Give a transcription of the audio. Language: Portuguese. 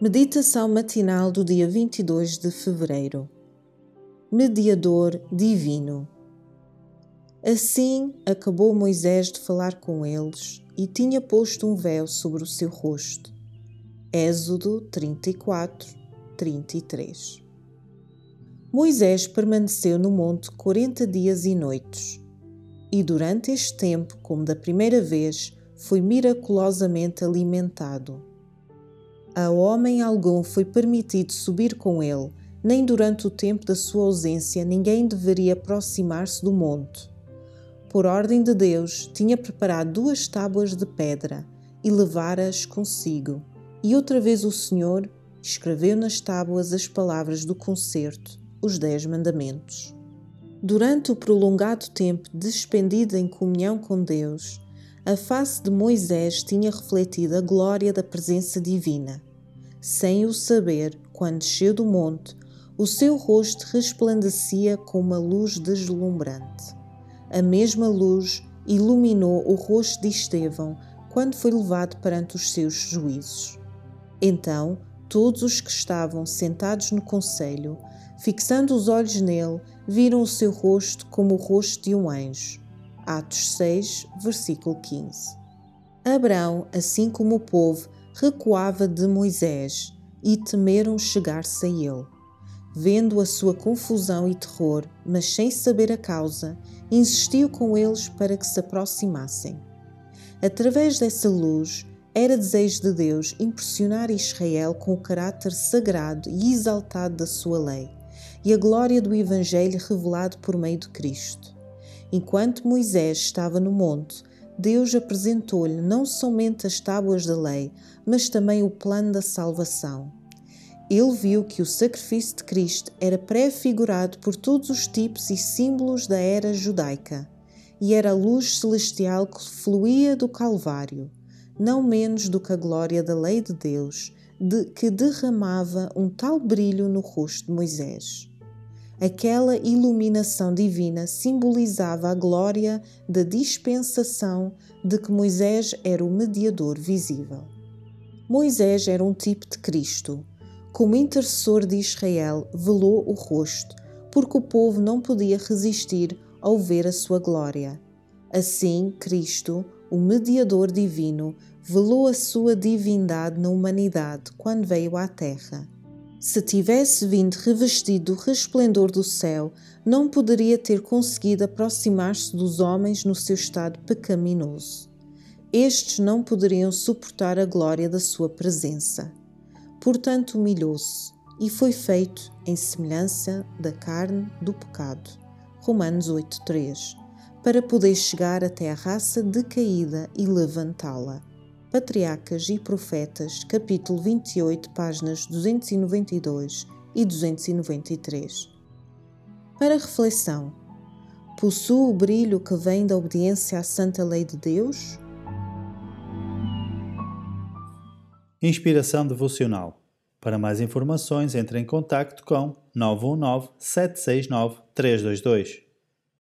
Meditação matinal do dia 22 de fevereiro. Mediador Divino. Assim acabou Moisés de falar com eles e tinha posto um véu sobre o seu rosto. Êxodo 34, 33. Moisés permaneceu no monte quarenta dias e noites, e durante este tempo, como da primeira vez, foi miraculosamente alimentado a homem algum foi permitido subir com ele, nem durante o tempo da sua ausência ninguém deveria aproximar-se do monte. Por ordem de Deus, tinha preparado duas tábuas de pedra e levara-as consigo. E outra vez o Senhor escreveu nas tábuas as palavras do concerto, os Dez Mandamentos. Durante o prolongado tempo despendido em comunhão com Deus, a face de Moisés tinha refletido a glória da presença divina. Sem o saber, quando desceu do monte, o seu rosto resplandecia com uma luz deslumbrante. A mesma luz iluminou o rosto de Estevão quando foi levado perante os seus juízes. Então, todos os que estavam sentados no conselho, fixando os olhos nele, viram o seu rosto como o rosto de um anjo Atos 6, versículo 15. Abraão, assim como o povo, recuava de Moisés e temeram chegar-se a ele. Vendo a sua confusão e terror, mas sem saber a causa, insistiu com eles para que se aproximassem. Através dessa luz, era desejo de Deus impressionar Israel com o caráter sagrado e exaltado da sua lei e a glória do Evangelho revelado por meio de Cristo. Enquanto Moisés estava no monte, Deus apresentou-lhe não somente as tábuas da lei, mas também o plano da salvação. Ele viu que o sacrifício de Cristo era prefigurado por todos os tipos e símbolos da era judaica, e era a luz celestial que fluía do Calvário, não menos do que a glória da lei de Deus, de que derramava um tal brilho no rosto de Moisés. Aquela iluminação divina simbolizava a glória da dispensação de que Moisés era o mediador visível. Moisés era um tipo de Cristo. Como intercessor de Israel, velou o rosto, porque o povo não podia resistir ao ver a sua glória. Assim, Cristo, o mediador divino, velou a sua divindade na humanidade quando veio à Terra se tivesse vindo revestido do resplendor do céu, não poderia ter conseguido aproximar-se dos homens no seu estado pecaminoso. Estes não poderiam suportar a glória da sua presença. Portanto, humilhou-se e foi feito em semelhança da carne do pecado. Romanos 8:3, para poder chegar até a raça decaída e levantá-la. Patriarcas e Profetas, capítulo 28, páginas 292 e 293. Para reflexão: possuo o brilho que vem da obediência à santa lei de Deus? Inspiração devocional. Para mais informações, entre em contato com 919 769 322.